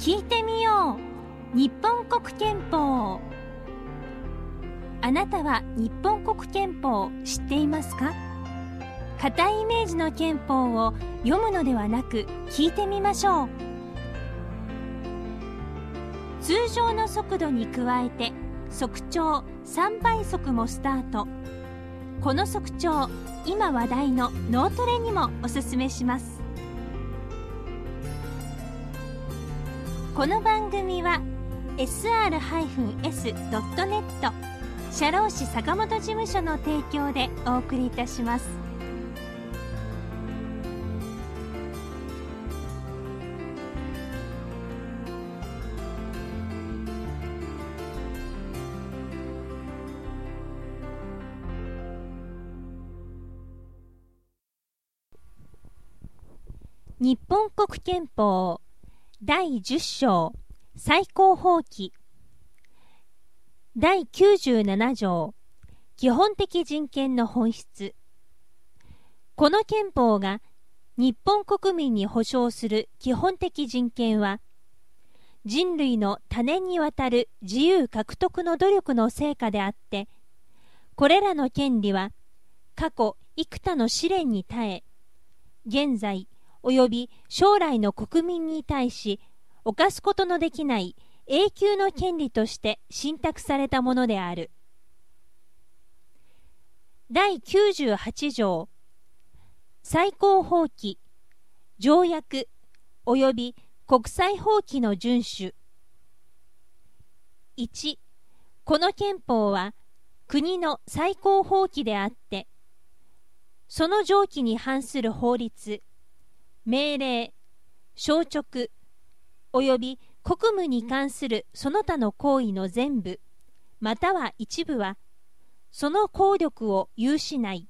聞いてみよう。日本国憲法。あなたは日本国憲法を知っていますか？硬いイメージの憲法を読むのではなく聞いてみましょう。通常の速度に加えて速調3倍速もスタート。この速調今話題の脳トレにもおすすめします。この番組は sr-s.net 社労士坂本事務所の提供でお送りいたします。日本国憲法第10章最高法規。第97条基本的人権の本質。この憲法が日本国民に保障する基本的人権は人類の多年にわたる自由獲得の努力の成果であってこれらの権利は過去幾多の試練に耐え現在及び将来の国民に対し犯すことのできない永久の権利として信託されたものである。第98条最高法規条約及び国際法規の遵守。1この憲法は国の最高法規であってその上記に反する法律。命令、消直及び国務に関するその他の行為の全部または一部はその効力を有しない。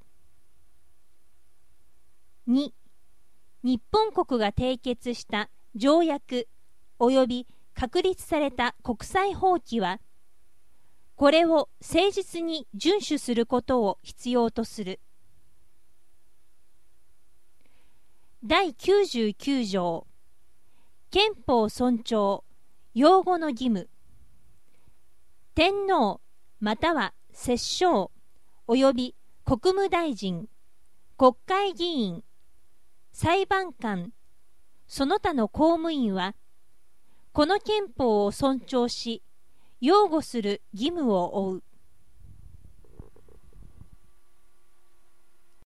2日本国が締結した条約及び確立された国際法規はこれを誠実に遵守することを必要とする。第99条。憲法尊重用語の義務。天皇または摂政及び国務大臣国会議員裁判官その他の公務員はこの憲法を尊重し擁護する義務を負う。